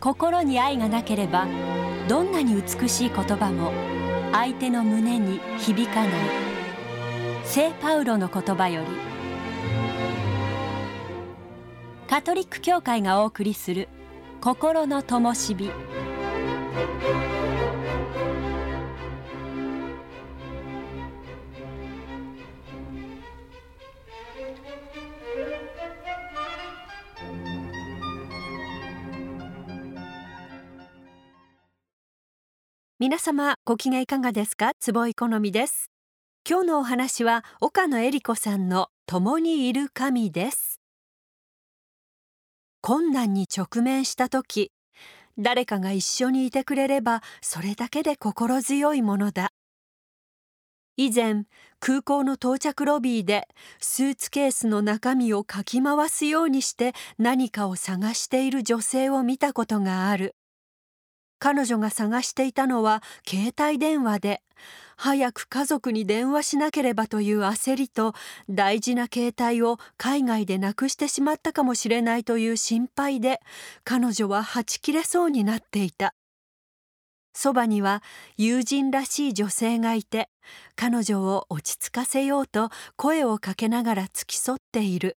心に愛がなければどんなに美しい言葉も相手の胸に響かない。聖パウロの言葉より。カトリック教会がお送りする心の灯火。皆様ご機嫌いかがですか？坪井好みです。今日のお話は岡野恵理子さんの共にいる神です。困難に直面した時誰かが一緒にいてくれればそれだけで心強いものだ。以前空港の到着ロビーでスーツケースの中身をかき回すようにして何かを探している女性を見たことがある。彼女が探していたのは携帯電話で早く家族に電話しなければという焦りと大事な携帯を海外でなくしてしまったかもしれないという心配で彼女ははち切れそうになっていた。そばには友人らしい女性がいて彼女を落ち着かせようと声をかけながら付き添っている。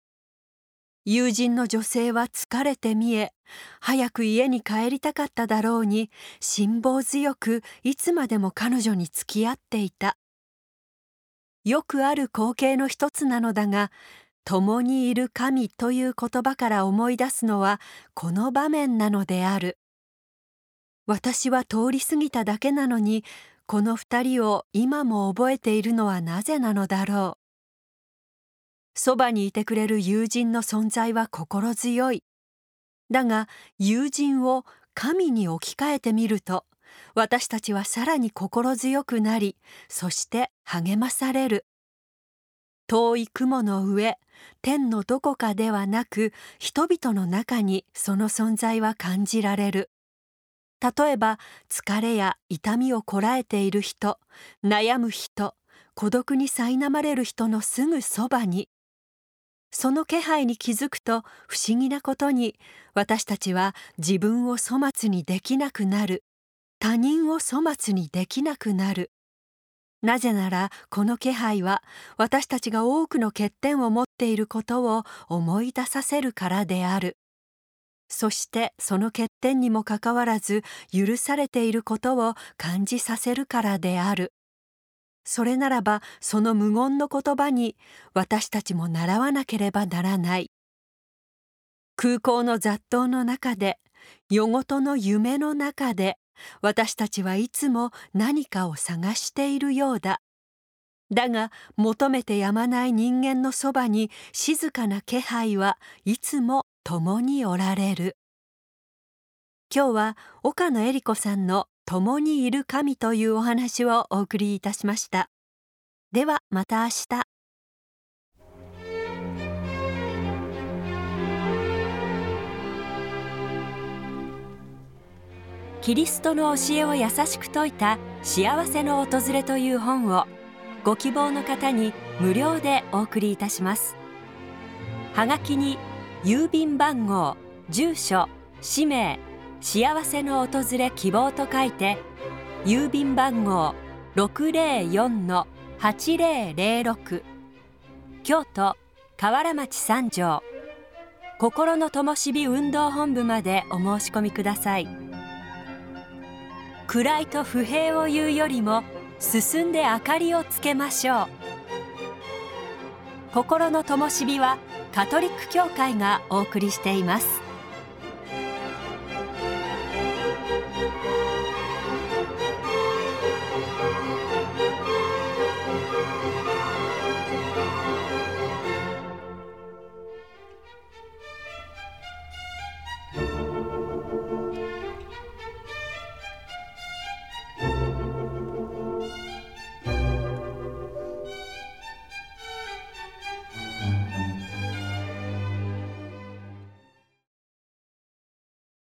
友人の女性は疲れて見え早く家に帰りたかっただろうに辛抱強くいつまでも彼女に付き合っていた。よくある光景の一つなのだが共にいる神という言葉から思い出すのはこの場面なのである。私は通り過ぎただけなのにこの二人を今も覚えているのはなぜなのだろう。そばにいてくれる友人の存在は心強い。だが友人を神に置き換えてみると私たちはさらに心強くなりそして励まされる。遠い雲の上天のどこかではなく人々の中にその存在は感じられる。例えば疲れや痛みをこらえている人悩む人孤独に苛まれる人のすぐそばに。その気配に気づくと不思議なことに私たちは自分を粗末にできなくなる。他人を粗末にできなくなる。なぜならこの気配は私たちが多くの欠点を持っていることを思い出させるからである。そしてその欠点にもかかわらず許されていることを感じさせるからである。それならばその無言の言葉に私たちも習わなければならない。空港の雑踏の中で夜ごとの夢の中で私たちはいつも何かを探しているようだ。だが求めてやまない人間のそばに静かな気配はいつも共におられる。今日は岡野恵理子さんの共にいる神というお話をお送りいたしました。ではまた明日。キリストの教えを優しく説いた幸せの訪れという本をご希望の方に無料でお送りいたします。はがきに郵便番号住所氏名幸せの訪れ希望と書いて郵便番号604-8006京都河原町三条。心の灯火運動本部までお申し込みください。暗いと不平を言うよりも進んで明かりをつけましょう。心の灯火はカトリック教会がお送りしています。